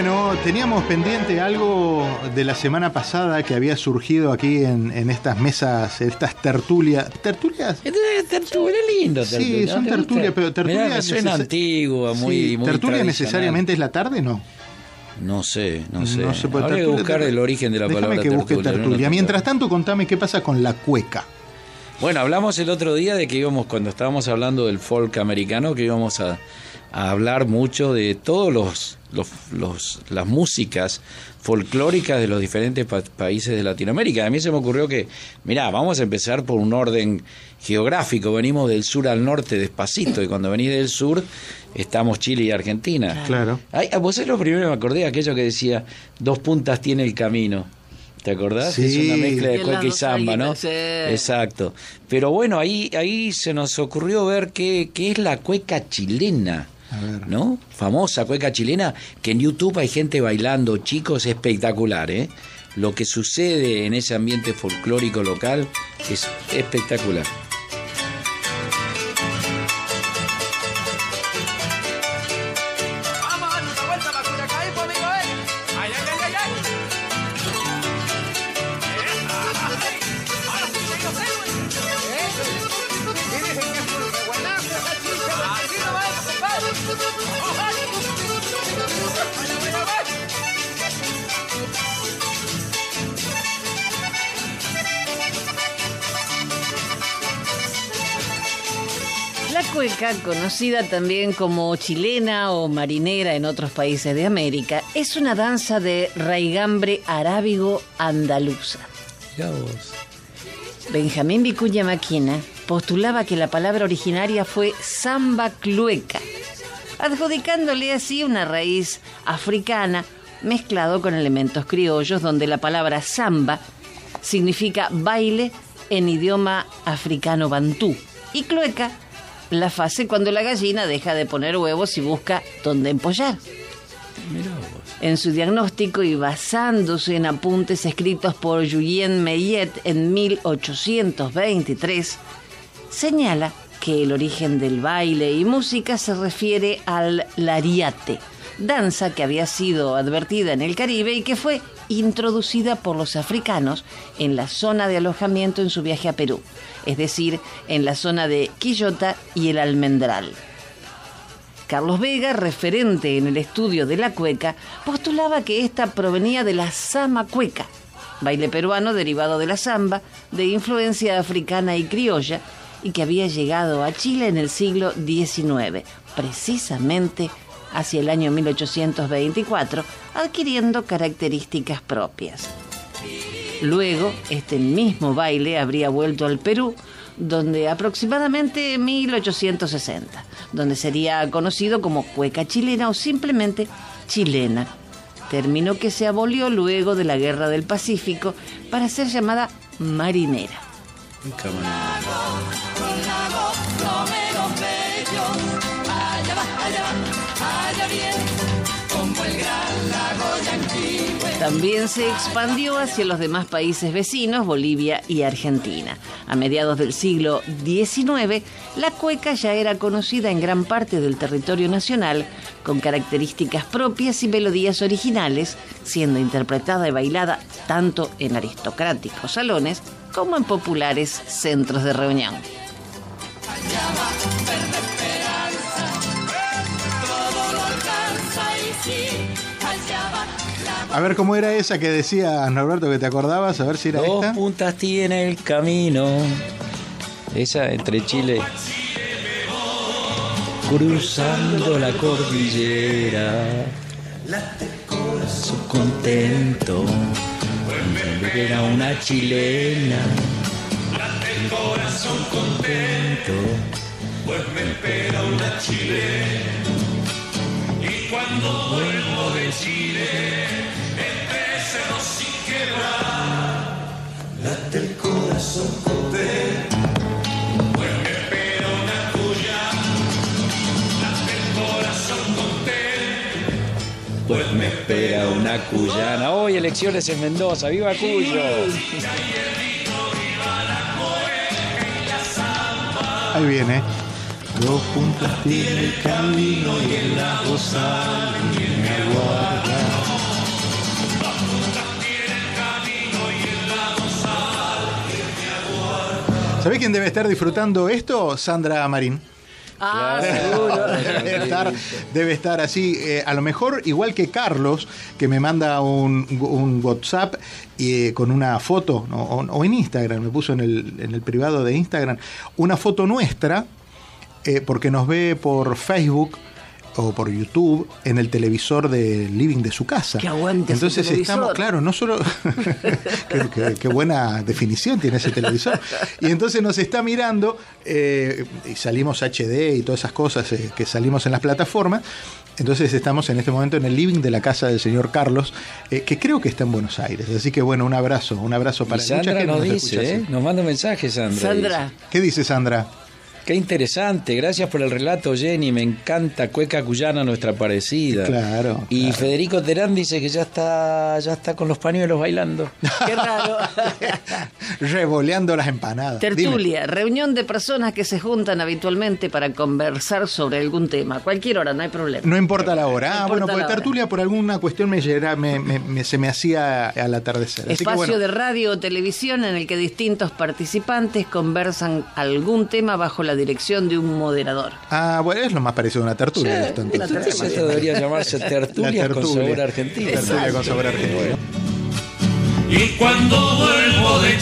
Bueno, teníamos pendiente algo de la semana pasada que había surgido aquí en, en estas mesas, estas tertulias. ¿Tertulias? Tertulia lindo. Sí, son tertulias, pero tertulia me suena antigua, muy, Sí, muy ¿Tertulia necesariamente es la tarde? No. No sé, no sé. No sé, pues, Habría que tertulia- buscar el origen de la Déjame palabra que busque tertulia. tertulia. Mientras tanto, contame qué pasa con la cueca. Bueno, hablamos el otro día de que íbamos, cuando estábamos hablando del folk americano, que íbamos a, a hablar mucho de todos los, los, los- las músicas folclóricas de los diferentes pa- países de Latinoamérica. A mí se me ocurrió que, mirá, vamos a empezar por un orden geográfico. Venimos del sur al norte despacito, y cuando venís del sur estamos Chile y Argentina. Claro. Ay, ah, vos es lo primero que me acordé, aquello que decía, dos puntas tiene el camino. ¿Te acordás? Sí. Es una mezcla de cueca y samba, ¿no? sí. Exacto. Pero bueno, ahí, ahí se nos ocurrió ver qué, qué es la cueca chilena. A ver. ¿No? Famosa cueca chilena, que en YouTube hay gente bailando, chicos, espectacular, ¿eh? Lo que sucede en ese ambiente folclórico local es espectacular. Cueca, conocida también como chilena o marinera en otros países de América, es una danza de raigambre arábigo andaluza. Benjamín Vicuña Maquina postulaba que la palabra originaria fue samba clueca, adjudicándole así una raíz africana mezclado con elementos criollos, donde la palabra samba significa baile en idioma africano bantú y clueca la fase cuando la gallina deja de poner huevos y busca dónde empollar. Mirá vos. En su diagnóstico y basándose en apuntes escritos por Julien Meillet en 1823, señala que el origen del baile y música se refiere al lariate, danza que había sido advertida en el Caribe y que fue introducida por los africanos en la zona de alojamiento en su viaje a Perú, es decir, en la zona de Quillota y el Almendral. Carlos Vega, referente en el estudio de la cueca, postulaba que ésta provenía de la sama cueca, baile peruano derivado de la samba, de influencia africana y criolla, y que había llegado a Chile en el siglo XIX, precisamente hacia el año 1824, adquiriendo características propias. Luego, este mismo baile habría vuelto al Perú, donde aproximadamente en 1860, donde sería conocido como cueca chilena o simplemente chilena, término que se abolió luego de la Guerra del Pacífico para ser llamada marinera. También se expandió hacia los demás países vecinos, Bolivia y Argentina. A mediados del siglo XIX, la cueca ya era conocida en gran parte del territorio nacional, con características propias y melodías originales, siendo interpretada y bailada tanto en aristocráticos salones como en populares centros de reunión. A ver cómo era esa que decía Norberto que te acordabas, a ver si era Dos esta. puntas tiene el camino. Esa entre Chile. Cruzando la cordillera. Su contento. Era una chilena. El corazón contento. Pues me espera una chilena. Y cuando vuelvo de Chile, el corazón contento. Pues me espera una cuya. Late el corazón contento. Pues me espera una cuyana. Hoy elecciones en Mendoza. ¡Viva Cuyo! Ahí viene. Dos puntas tiene el camino y el lago sale quién debe estar disfrutando esto? Sandra Marín. Ah, seguro. debe, estar, debe estar así, eh, a lo mejor igual que Carlos, que me manda un, un WhatsApp eh, con una foto, ¿no? o, o en Instagram, me puso en el, en el privado de Instagram, una foto nuestra, eh, porque nos ve por Facebook o por YouTube en el televisor del living de su casa. Que aguante ese Entonces televisor. estamos, claro, no solo qué, qué- qué buena definición tiene ese televisor. Y entonces nos está mirando eh, y salimos HD y todas esas cosas eh, que salimos en las plataformas. Entonces estamos en este momento en el living de la casa del señor Carlos, eh, que creo que está en Buenos Aires. Así que bueno, un abrazo, un abrazo para Y Sandra mucha gente nos dice. ¿eh? nos manda un mensaje, Sandra. Sandra, dice. ¿Qué dice Sandra? Qué interesante, gracias por el relato, Jenny. Me encanta Cueca Cuyana, nuestra parecida. Claro, Y claro. Federico Terán dice que ya está, ya está con los pañuelos bailando. qué raro. Revoleando las empanadas. Dime. Tertulia, reunión de personas que se juntan habitualmente para conversar sobre algún tema. Cualquier hora, no hay problema. No importa la hora. No ah, bueno, porque hora. tertulia por alguna cuestión me, llegara- me- me- me- se me hacía al atardecer. Así que Espacio bueno, de radio o televisión en el que distintos participantes conversan algún tema bajo la dirección de un moderador. Ah, bueno, es lo más parecido a una tertulia. Sí, esto, entonces. entonces esto debería llamarse tertulias La con tertulia. sabor argentino. Tertulia con sabor argentino. Y cuando vuelvo de